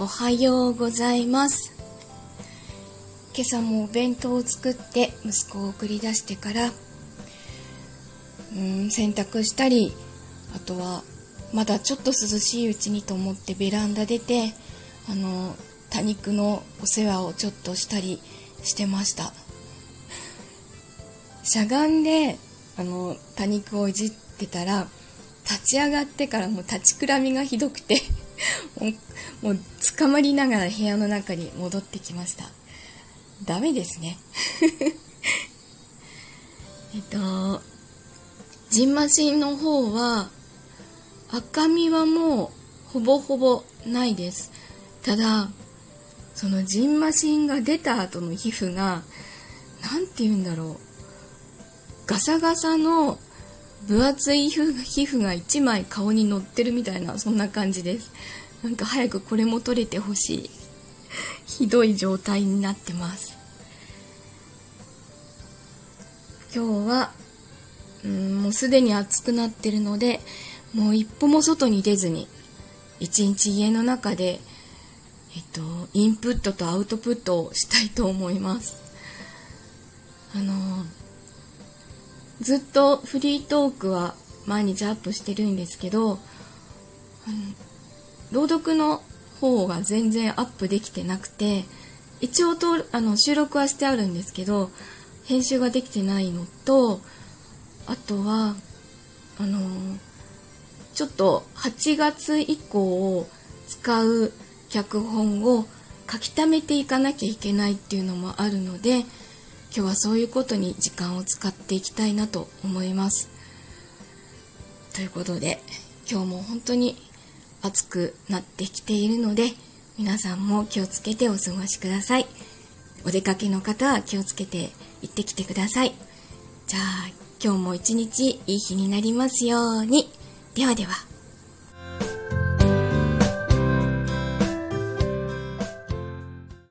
おはようございます。今朝もお弁当を作って息子を送り出してからうん洗濯したりあとはまだちょっと涼しいうちにと思ってベランダ出てあの多肉のお世話をちょっとしたりしてました。しゃがんであの多肉をいじってたら立ち上がってからもう立ちくらみがひどくて。もう 捕まりながら部屋の中に戻ってきました。ダメですね。えっとジンマシンの方は赤みはもうほぼほぼないです。ただそのジンマシンが出た後の皮膚が何て言うんだろう。ガサガサの分厚い皮膚が1枚顔に乗ってるみたいなそんな感じです。なんか早くこれも取れてほしい。ひどい状態になってます。今日はうんもうすでに暑くなってるのでもう一歩も外に出ずに一日家の中でえっとインプットとアウトプットをしたいと思います。あのずっとフリートークは毎日アップしてるんですけど、朗読の方が全然アップできてなくて一応とあの収録はしてあるんですけど編集ができてないのとあとはあのちょっと8月以降を使う脚本を書き溜めていかなきゃいけないっていうのもあるので今日はそういうことに時間を使っていきたいなと思います。ということで今日も本当に暑くなってきているので皆さんも気をつけてお過ごしください。お出かけの方は気をつけて行ってきてください。じゃあ今日も一日いい日になりますように。ではでは。